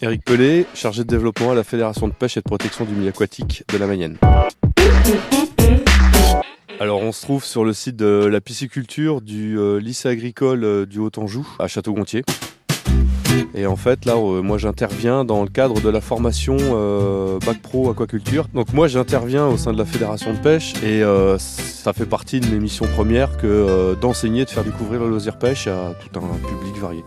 Eric Pelé, chargé de développement à la Fédération de pêche et de protection du milieu aquatique de la Mayenne. Alors on se trouve sur le site de la pisciculture du euh, lycée agricole euh, du Haut-Anjou à Château-Gontier. Et en fait là euh, moi j'interviens dans le cadre de la formation Bac Pro Aquaculture. Donc moi j'interviens au sein de la fédération de pêche et ça fait partie de mes missions premières que d'enseigner, de faire découvrir le loisir pêche à tout un public varié.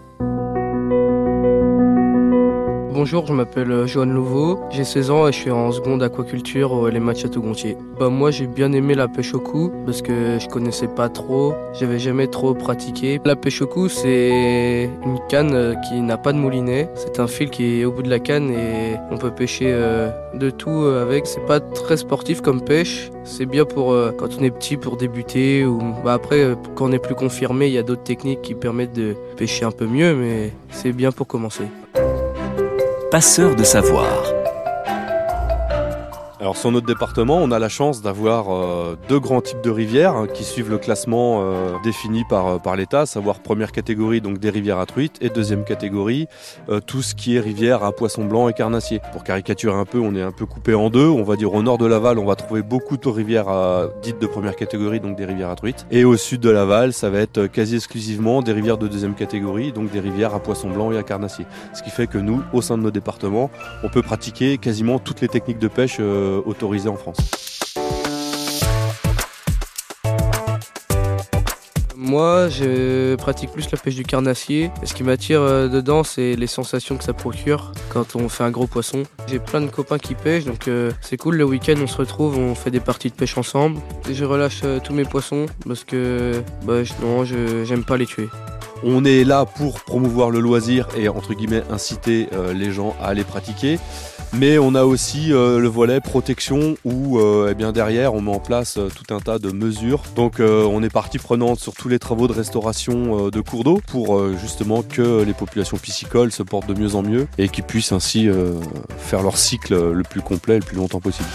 Bonjour, je m'appelle euh, Johan Louveau, j'ai 16 ans et je suis en seconde aquaculture au de Château-Gontier. Bah, moi j'ai bien aimé la pêche au cou parce que je connaissais pas trop, j'avais jamais trop pratiqué. La pêche au cou c'est une canne euh, qui n'a pas de moulinet, c'est un fil qui est au bout de la canne et on peut pêcher euh, de tout avec. C'est pas très sportif comme pêche, c'est bien pour quand on est petit pour débuter ou bah, après quand on est plus confirmé il y a d'autres techniques qui permettent de pêcher un peu mieux mais c'est bien pour commencer passeur de savoir. Alors sur notre département, on a la chance d'avoir euh, deux grands types de rivières hein, qui suivent le classement euh, défini par, euh, par l'État, à savoir première catégorie donc des rivières à truites et deuxième catégorie tout ce qui est rivière à poissons blancs et carnassiers. Pour caricaturer un peu, on est un peu coupé en deux. On va dire au nord de Laval, on va trouver beaucoup de rivières dites de première catégorie, donc des rivières à truites. Et au sud de Laval, ça va être quasi exclusivement des rivières de deuxième catégorie, donc des rivières à poissons blancs et à carnassiers. Ce qui fait que nous, au sein de nos départements, on peut pratiquer quasiment toutes les techniques de pêche euh, autorisé en France. Moi, je pratique plus la pêche du carnassier. ce qui m'attire euh, dedans, c'est les sensations que ça procure quand on fait un gros poisson. J'ai plein de copains qui pêchent, donc euh, c'est cool. Le week-end, on se retrouve, on fait des parties de pêche ensemble. Et je relâche tous mes poissons parce que bah, non, j'aime pas les tuer. On est là pour promouvoir le loisir et entre guillemets inciter les gens à les pratiquer. Mais on a aussi euh, le volet protection où euh, eh bien derrière on met en place euh, tout un tas de mesures. Donc on est partie prenante sur tous les travaux de restauration de cours d'eau pour justement que les populations piscicoles se portent de mieux en mieux et qu'ils puissent ainsi faire leur cycle le plus complet et le plus longtemps possible.